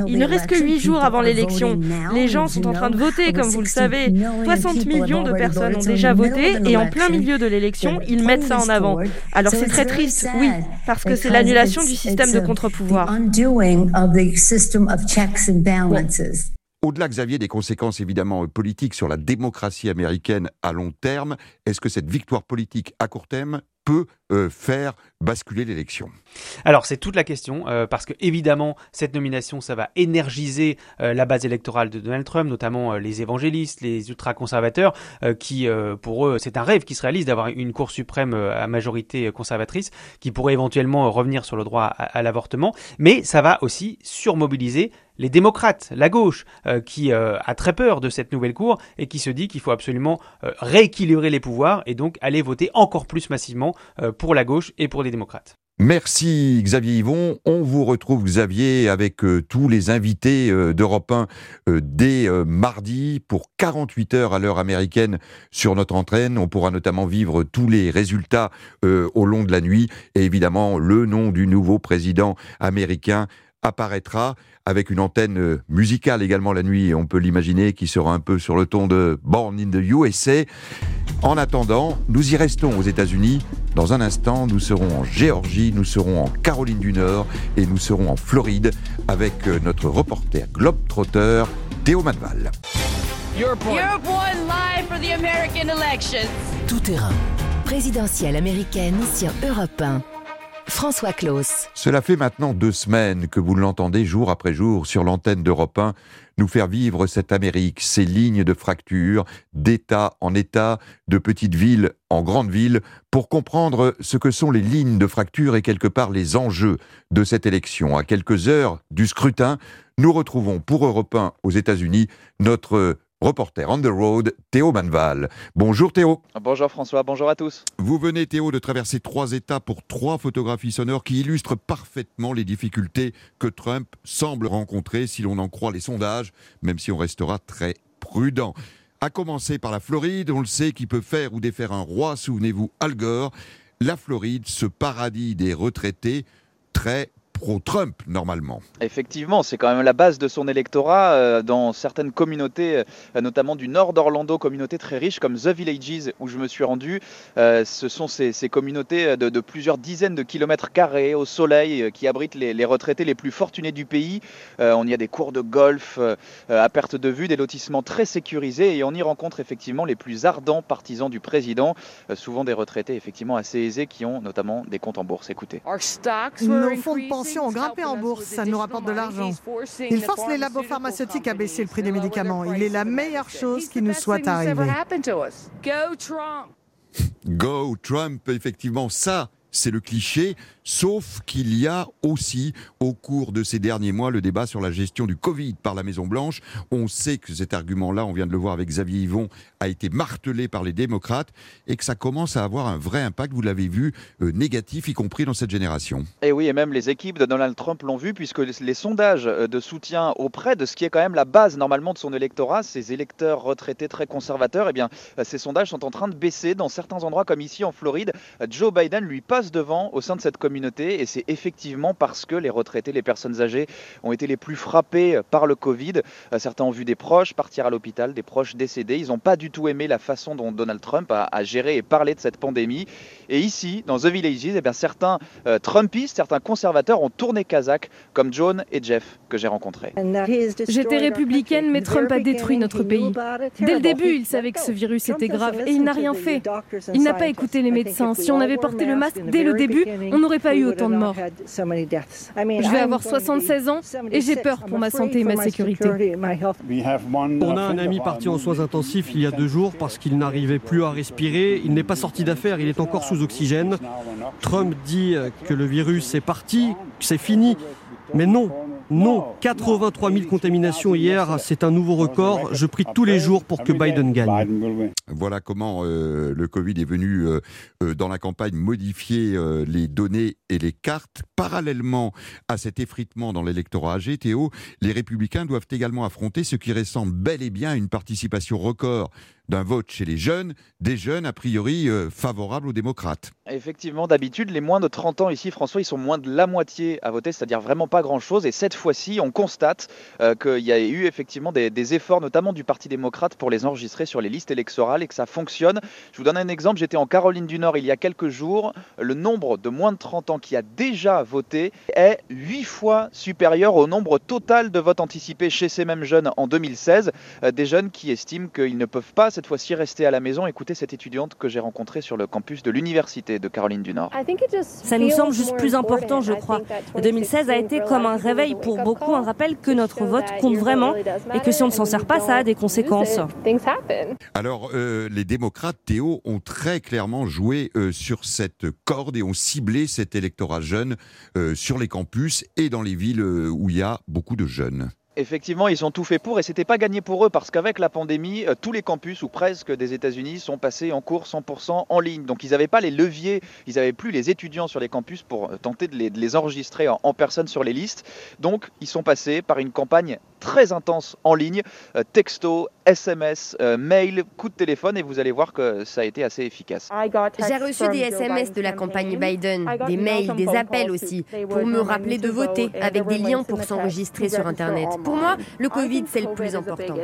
Il ne reste que huit jours avant l'élection. Les gens sont en train de voter, comme vous le savez. 60 millions de personnes ont déjà voté et en plein milieu de l'élection, ils mettent ça en avant. Alors c'est très triste, oui, parce que c'est l'annulation du système de contre-pouvoir. Au-delà, Xavier, des conséquences évidemment politiques sur la démocratie américaine à long terme, est-ce que cette victoire politique à court terme peut euh, faire basculer l'élection. Alors c'est toute la question, euh, parce que évidemment cette nomination, ça va énergiser euh, la base électorale de Donald Trump, notamment les évangélistes, les ultra-conservateurs, qui pour eux c'est un rêve qui se réalise d'avoir une Cour suprême à majorité conservatrice, qui pourrait éventuellement revenir sur le droit à, l'avortement, mais ça va aussi surmobiliser les démocrates, la gauche, qui a très peur de cette nouvelle cour et qui se dit qu'il faut absolument rééquilibrer les pouvoirs et donc aller voter encore plus massivement pour la gauche et pour les démocrates. Merci Xavier Yvon. On vous retrouve Xavier avec euh, tous les invités euh, d'Europe 1 euh, dès mardi pour 48 heures à l'heure américaine sur notre entraîne. On pourra notamment vivre tous les résultats au long de la nuit et évidemment le nom du nouveau président américain apparaîtra avec une antenne euh, musicale également la nuit, on peut l'imaginer, qui sera un peu sur le ton de Born in the USA. En attendant, nous y restons aux États-Unis. Dans un instant, nous serons en Géorgie, nous serons en Caroline du Nord et nous serons en Floride avec euh, notre reporter globe-trotteur Théo Manval. Tout terrain. Présidentielle américaine sur Europe 1. François Claus. Cela fait maintenant deux semaines que vous l'entendez jour après jour sur l'antenne d'Europe 1 nous faire vivre cette Amérique, ces lignes de fracture, d'État en État, de petites villes en grandes villes, pour comprendre ce que sont les lignes de fracture et quelque part les enjeux de cette élection. À quelques heures du scrutin, nous retrouvons pour Europe 1 aux États-Unis notre reporter on the road, Théo Manval. Bonjour Théo. Bonjour François, bonjour à tous. Vous venez Théo de traverser trois états pour trois photographies sonores qui illustrent parfaitement les difficultés que Trump semble rencontrer si l'on en croit les sondages, même si on restera très prudent. À commencer par la Floride, on le sait, qui peut faire ou défaire un roi, souvenez-vous Al Gore. La Floride, ce paradis des retraités, très pro-Trump, normalement. Effectivement, c'est quand même la base de son électorat euh, dans certaines communautés, euh, notamment du nord d'Orlando, communautés très riches comme The Villages, où je me suis rendu. Euh, ce sont ces, communautés de, plusieurs dizaines de kilomètres carrés au soleil qui abritent les, retraités les plus fortunés du pays. on y a des cours de golf à perte de vue, des lotissements très sécurisés et on y rencontre effectivement les plus ardents partisans du président, souvent des retraités effectivement assez aisés qui ont notamment des comptes en bourse. Écoutez. Nos fonds de ont grimpé en bourse, ça nous rapporte de l'argent. Il force les labos pharmaceutiques à baisser le prix des médicaments. Il est la meilleure chose qui nous soit arrivée. Go Trump, effectivement, ça, c'est le cliché, sauf qu'il y a aussi, au cours de ces derniers mois, le débat sur la gestion du Covid par la Maison-Blanche. On sait que cet argument-là, on vient de le voir avec Xavier Yvon, a été martelé par les démocrates et que ça commence à avoir un vrai impact, vous l'avez vu, euh, négatif, y compris dans cette génération. Et oui, et même les équipes de Donald Trump l'ont vu, puisque les sondages euh, de soutien auprès de ce qui est quand même la base normalement de son électorat, ces électeurs retraités très conservateurs, eh bien, euh, ces sondages sont en train de baisser dans certains endroits comme ici en Floride. Joe Biden lui passe devant au sein de cette communauté et c'est effectivement parce que les retraités, les personnes âgées ont été les plus frappés par le Covid. Certains ont vu des proches partir à l'hôpital, des proches décédés. Ils n'ont pas du tout aimé la façon dont Donald Trump a, géré et parlé de cette pandémie. Et ici, dans The Villages, eh bien, certains euh, Trumpistes, certains conservateurs ont tourné kazakh, comme John et Jeff que j'ai rencontrés. J'étais républicaine, mais Trump a détruit notre pays. Dès le début, il savait que ce virus était grave et il n'a rien fait. Il n'a pas écouté les médecins. Si on avait porté le masque dès le début, on n'aurait pas eu autant de morts. Je vais avoir 76 ans et j'ai peur pour ma santé et ma sécurité. On a un ami parti en soins intensifs il y a deux jours parce qu'il n'arrivait plus à respirer. Il n'est pas sorti d'affaires, il est encore sous oxygène. Trump dit que le virus est parti, que c'est fini. Mais non, non, 83 000 contaminations hier, c'est un nouveau record. Je prie tous les jours pour que Biden gagne. Voilà comment euh, le Covid est venu euh, euh, dans la campagne modifier les données et les cartes. Parallèlement à cet effritement dans l'électorat âgé, Théo, les républicains doivent également affronter ce qui ressemble bel et bien à une participation record d'un vote chez les jeunes, des jeunes a priori euh, favorables aux démocrates. Effectivement, d'habitude, les moins de 30 ans ici, François, ils sont moins de la moitié à voter, c'est-à-dire vraiment pas grand-chose. Et cette fois-ci, on constate euh, qu'il y a eu effectivement des, efforts, notamment du Parti démocrate, pour les enregistrer sur les listes électorales et que ça fonctionne. Je vous donne un exemple, j'étais en Caroline du Nord il y a quelques jours. Le nombre de moins de 30 ans qui a déjà voté est 8 fois supérieur au nombre total de votes anticipés chez ces mêmes jeunes en 2016. Euh, des jeunes qui estiment qu'ils ne peuvent pas cette fois-ci rester à la maison. Écoutez cette étudiante que j'ai rencontrée sur le campus de l'Université de Caroline du Nord. Ça nous semble juste plus important, je crois. 2016 a été comme un réveil pour beaucoup, un rappel que notre vote compte vraiment et que si on ne s'en sert pas, ça a des conséquences. Alors, euh, les démocrates, Théo, ont très clairement joué euh, sur cette corde et ont ciblé cet électorat jeune euh, sur les campus et dans les villes où il y a beaucoup de jeunes. Effectivement, ils ont tout fait pour et c'était pas gagné pour eux parce qu'avec la pandémie, euh, tous les campus ou presque des États-Unis sont passés en cours 100% en ligne. Donc ils n'avaient pas les leviers, ils n'avaient plus les étudiants sur les campus pour euh, tenter de les, enregistrer en, personne sur les listes. Donc ils sont passés par une campagne très intense en ligne, euh, texto, SMS, mail, coup de téléphone et vous allez voir que ça a été assez efficace. J'ai reçu des SMS de la campagne Biden, des mails, des appels aussi, pour me rappeler de voter avec des liens pour s'enregistrer sur Internet. Pour moi, le Covid, c'est le plus important.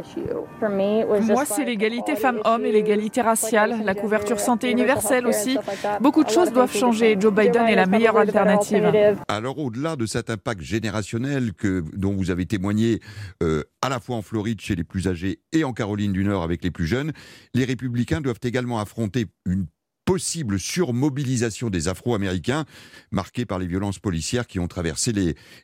Moi, c'est l'égalité femmes-hommes et l'égalité raciale, la couverture santé universelle aussi. Beaucoup de choses doivent changer. Joe Biden est la meilleure alternative. Alors, au-delà de cet impact générationnel que, dont vous avez témoigné euh, à la fois en Floride chez les plus âgés et en Caroline du Nord avec les plus jeunes, les républicains doivent également affronter une possible surmobilisation des Afro-Américains marquée par les violences policières qui ont traversé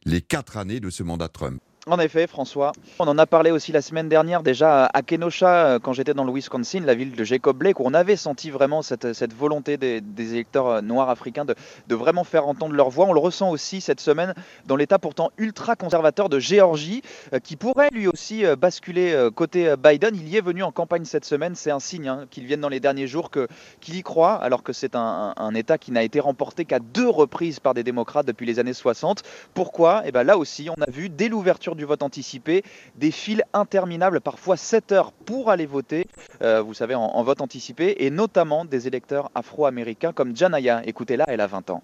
les quatre années de ce mandat Trump. En effet, François. On en a parlé aussi la semaine dernière déjà à Kenosha, euh, quand j'étais dans le Wisconsin, la ville de Jacob Blake, où on avait senti vraiment cette, volonté des, électeurs euh, noirs africains de, vraiment faire entendre leur voix. On le ressent aussi cette semaine dans l'État pourtant ultra conservateur de Géorgie, euh, qui pourrait lui aussi basculer côté Biden. Il y est venu en campagne cette semaine. C'est un signe hein, qu'il vienne dans les derniers jours, qu'il y croit, alors que c'est un, État qui n'a été remporté qu'à deux reprises par des démocrates depuis les années 60. Pourquoi? Et eh ben Là aussi, on a vu dès l'ouverture du vote anticipé, des files interminables, parfois 7 heures pour aller voter, euh, vous savez, en, vote anticipé, et notamment des électeurs afro-américains comme Janaya. Écoutez-la, elle a 20 ans.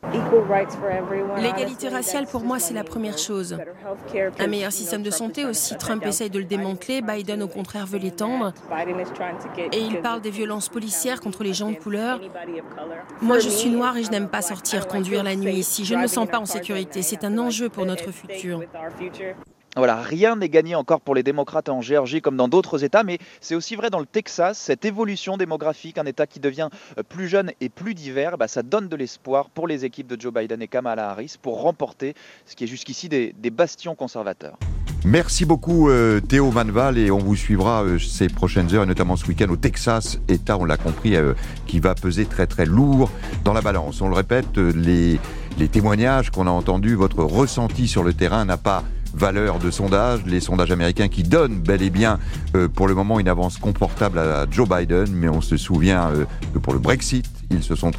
L'égalité raciale, pour moi, c'est la première chose. Un meilleur système de santé aussi. Trump essaye de le démanteler, Biden, au contraire, veut l'étendre. Et il parle des violences policières contre les gens de couleur. Moi, je suis noire et je n'aime pas sortir, conduire la nuit ici. Je ne me sens pas en sécurité. C'est un enjeu pour notre futur. Voilà, rien n'est gagné encore pour les démocrates en Géorgie comme dans d'autres États, mais c'est aussi vrai dans le Texas, cette évolution démographique, un État qui devient euh, plus jeune et plus divers, bah, ça donne de l'espoir pour les équipes de Joe Biden et Kamala Harris pour remporter ce qui est jusqu'ici des, bastions conservateurs. Merci beaucoup euh, Théo Manval et on vous suivra euh, ces prochaines heures, notamment ce week-end au Texas, État, on l'a compris, qui va peser très très lourd dans la balance. On le répète, les témoignages qu'on a entendus, votre ressenti sur le terrain n'a pas valeur de sondage, les sondages américains qui donnent bel et bien euh, pour le moment une avance confortable à Joe Biden, mais on se souvient euh, que pour le Brexit, ils se sont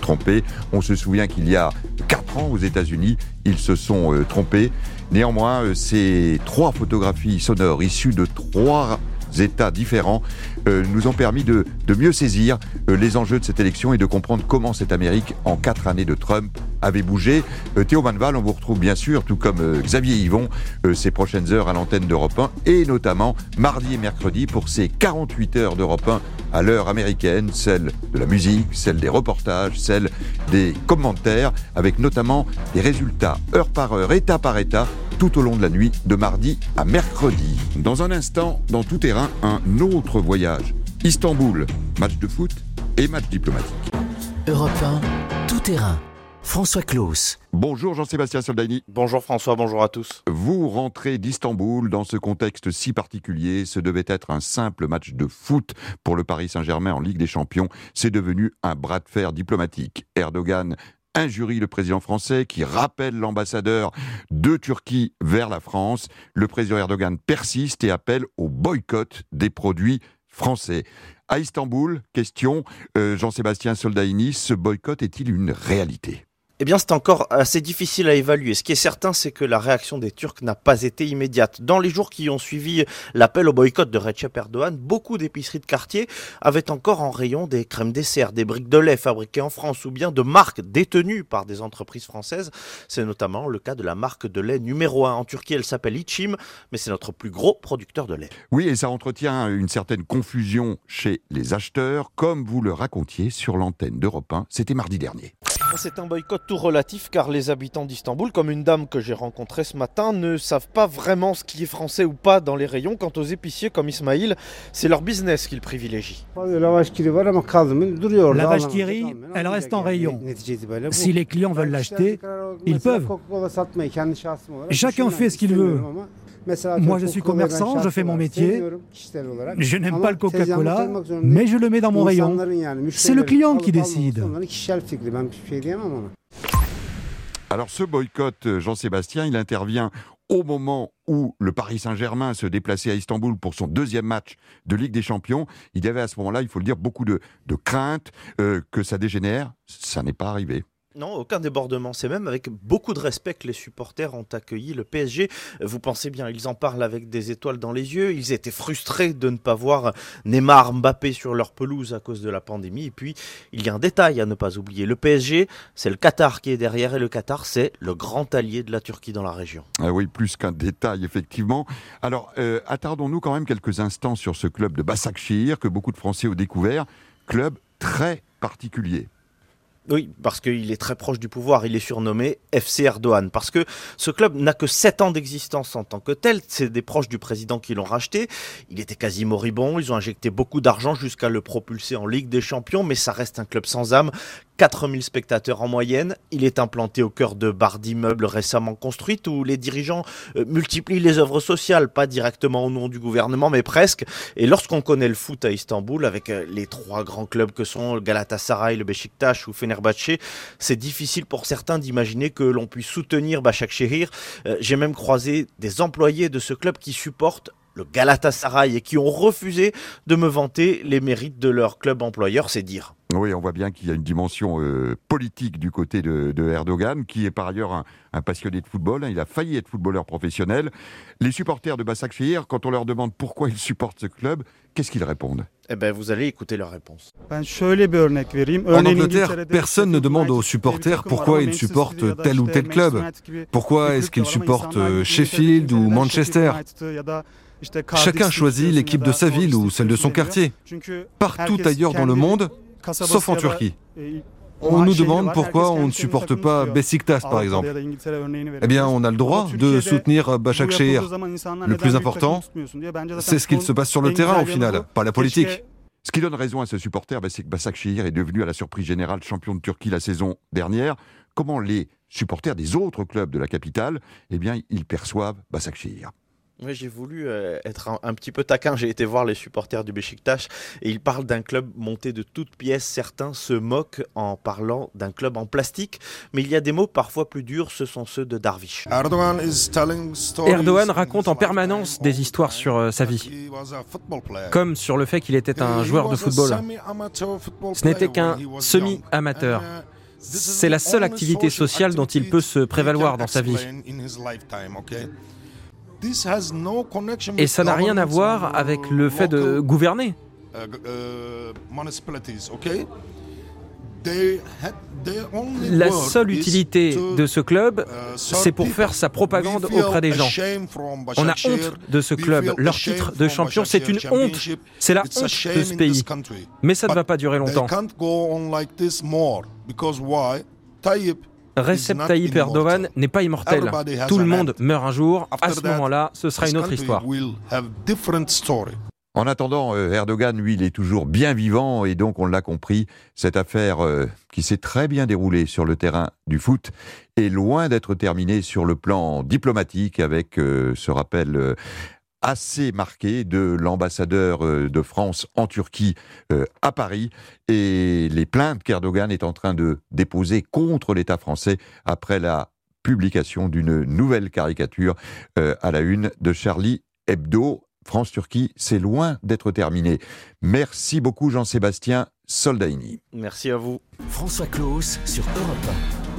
trompés. On se souvient qu'il y a quatre ans aux États-Unis, ils se sont euh, trompés. Néanmoins, ces trois photographies sonores issues de trois États différents euh, nous ont permis de, mieux saisir euh, les enjeux de cette élection et de comprendre comment cette Amérique, en quatre années de Trump, avait bougé. Euh, Théo Manval, on vous retrouve bien sûr, tout comme Xavier Yvon, ces prochaines heures à l'antenne d'Europe 1 et notamment mardi et mercredi pour ces 48 heures d'Europe 1 à l'heure américaine, celle de la musique, celle des reportages, celle des commentaires, avec notamment des résultats heure par heure, état par état, tout au long de la nuit, de mardi à mercredi. Dans un instant, dans tout terrain, un autre voyage. Istanbul, match de foot et match diplomatique. Europe 1, tout terrain. François Claus. Bonjour Jean-Sébastien Soldani. Bonjour François, bonjour à tous. Vous rentrez d'Istanbul dans ce contexte si particulier. Ce devait être un simple match de foot pour le Paris Saint-Germain en Ligue des Champions. C'est devenu un bras de fer diplomatique. Erdogan injurie le président français, qui rappelle l'ambassadeur de Turquie vers la France. Le président Erdogan persiste et appelle au boycott des produits français. À Istanbul, question, euh, Jean-Sébastien Soldaini, ce boycott est-il une réalité? Eh bien, c'est encore assez difficile à évaluer. Ce qui est certain, c'est que la réaction des Turcs n'a pas été immédiate. Dans les jours qui ont suivi l'appel au boycott de Recep Erdogan, beaucoup d'épiceries de quartier avaient encore en rayon des crèmes dessert, des briques de lait fabriquées en France ou bien de marques détenues par des entreprises françaises. C'est notamment le cas de la marque de lait numéro 1 en Turquie. Elle s'appelle Ichim, mais c'est notre plus gros producteur de lait. Oui, et ça entretient une certaine confusion chez les acheteurs, comme vous le racontiez sur l'antenne d'Europe 1. C'était mardi dernier. C'est un boycott tout relatif car les habitants d'Istanbul, comme une dame que j'ai rencontrée ce matin, ne savent pas vraiment ce qui est français ou pas dans les rayons. Quant aux épiciers comme Ismail, c'est leur business qu'ils privilégient. La vache qui elle reste en rayon. Si les clients veulent l'acheter, ils peuvent. Chacun fait ce qu'il veut. Moi, je suis commerçant, je fais mon métier. Je n'aime pas le Coca-Cola, mais je le mets dans mon rayon. C'est le client qui décide. Alors ce boycott, Jean-Sébastien, il intervient au moment où le Paris Saint-Germain se déplaçait à Istanbul pour son deuxième match de Ligue des Champions, il y avait à ce moment-là, il faut le dire, beaucoup de, de craintes euh, que ça dégénère. Ça n'est pas arrivé. Non, aucun débordement. C'est même avec beaucoup de respect que les supporters ont accueilli le PSG. Vous pensez bien, ils en parlent avec des étoiles dans les yeux. Ils étaient frustrés de ne pas voir Neymar, Mbappé sur leur pelouse à cause de la pandémie. Et puis, il y a un détail à ne pas oublier. Le PSG, c'est le Qatar qui est derrière et le Qatar, c'est le grand allié de la Turquie dans la région. Ah oui, plus qu'un détail, effectivement. Alors, euh, attardons-nous quand même quelques instants sur ce club de Basaksehir que beaucoup de Français ont découvert. Club très particulier. Oui, parce qu'il est très proche du pouvoir. Il est surnommé FC Erdogan. Parce que ce club n'a que 7 ans d'existence en tant que tel. C'est des proches du président qui l'ont racheté. Il était quasi moribond. Ils ont injecté beaucoup d'argent jusqu'à le propulser en Ligue des Champions. Mais ça reste un club sans âme 4000 spectateurs en moyenne. Il est implanté au cœur de barres d'immeubles récemment construites où les dirigeants euh, multiplient les œuvres sociales, pas directement au nom du gouvernement, mais presque. Et lorsqu'on connaît le foot à Istanbul, avec euh, les trois grands clubs que sont Galatasaray, le Beşiktaş ou Fenerbahçe, c'est difficile pour certains d'imaginer que l'on puisse soutenir Başakşehir. Euh, j'ai même croisé des employés de ce club qui supportent le Galatasaray et qui ont refusé de me vanter les mérites de leur club employeur, c'est dire. Oui, on voit bien qu'il y a une dimension euh, politique du côté de, Erdogan, qui est par ailleurs un, passionné de football. Hein. il a failli être footballeur professionnel. Les supporters de Basaksehir, quand on leur demande pourquoi ils supportent ce club, qu'est-ce qu'ils répondent? Eh ben, vous allez écouter leur réponse. En Angleterre, personne ne demande aux supporters pourquoi ils supportent tel ou tel club. Pourquoi est-ce qu'ils supportent euh, Sheffield ou Manchester? Chacun choisit l'équipe de sa ville ou celle de son quartier. Partout ailleurs dans le monde, sauf en Turquie. On nous demande pourquoi on ne supporte pas Besiktas, par exemple. Eh bien, on a le droit de soutenir Başakşehir. Le plus important, c'est ce qu'il se passe sur le terrain au final, pas la politique. Ce qui donne raison à ce supporter, ben, c'est que Başakşehir est devenu à la surprise générale champion de Turquie la saison dernière. Comment les supporters des autres clubs de la capitale, eh bien, ils perçoivent Başakşehir? Oui, j'ai voulu euh, être un, petit peu taquin. J'ai été voir les supporters du Beşiktaş et ils parlent d'un club monté de toutes pièces. Certains se moquent en parlant d'un club en plastique, mais il y a des mots parfois plus durs. Ce sont ceux de Darvish. Erdogan raconte en permanence des histoires sur euh, sa vie, comme sur le fait qu'il était un joueur de football. Ce n'était qu'un semi-amateur. C'est la seule activité sociale dont il peut se prévaloir dans sa vie. Et ça n'a rien à voir avec le fait de gouverner. Uh, uh, La seule utilité de ce club, c'est pour faire sa propagande auprès des gens. On a honte de ce club. Leur titre de champion, c'est une honte. C'est la honte de ce pays. Mais ça ne va pas durer longtemps. Recep Tayyip Erdogan n'est pas immortel. Tout le monde meurt un jour. À ce moment-là, ce sera une autre histoire. En attendant, euh, Erdogan, lui, il est toujours bien vivant et donc, on l'a compris, cette affaire euh, qui s'est très bien déroulée sur le terrain du foot est loin d'être terminée sur le plan diplomatique avec euh, ce rappel assez marqué de l'ambassadeur euh, de France en Turquie euh, à Paris et les plaintes qu'Erdogan est en train de déposer contre l'État français après la publication d'une nouvelle caricature euh, à la une de Charlie Hebdo. France-Turquie, c'est loin d'être terminé. Merci beaucoup Jean-Sébastien Soldaini. Merci à vous. François Claus sur Europe 1.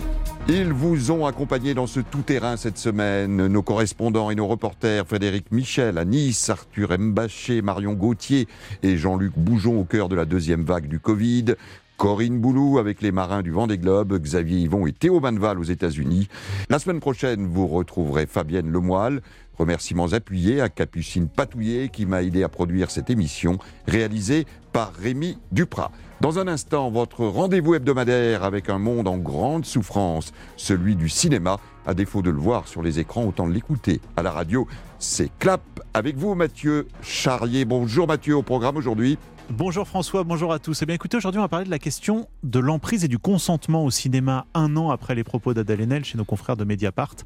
Ils vous ont accompagné dans ce tout-terrain cette semaine. Nos correspondants et nos reporters, Frédéric Michel à Nice, Arthur Mbaché, Marion Gauthier et Jean-Luc Boujon au cœur de la deuxième vague du Covid. Corinne Boulou avec les marins du Vent des Globes, Xavier Yvon et Théo Manval aux États-Unis. La semaine prochaine, vous retrouverez Fabienne Lemoyle. Remerciements appuyés à Capucine Patouillet qui m'a aidé à produire cette émission réalisée par Rémi Duprat. Dans un instant, votre rendez-vous hebdomadaire avec un monde en grande souffrance, celui du cinéma. À défaut de le voir sur les écrans, autant l'écouter à la radio. C'est Clap avec vous, Mathieu Charrier. Bonjour Mathieu, au programme aujourd'hui. Bonjour François, bonjour à tous. Eh bien écoutez, aujourd'hui on va parler de la question de l'emprise et du consentement au cinéma un an après les propos d'Adèle Haenel chez nos confrères de Mediapart.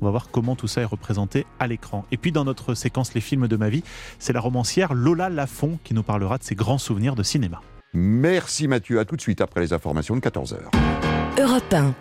On va voir comment tout ça est représenté à l'écran. Et puis dans notre séquence Les films de ma vie, c'est la romancière Lola Lafont qui nous parlera de ses grands souvenirs de cinéma. Merci Mathieu, à tout de suite après les informations de 14h. Europe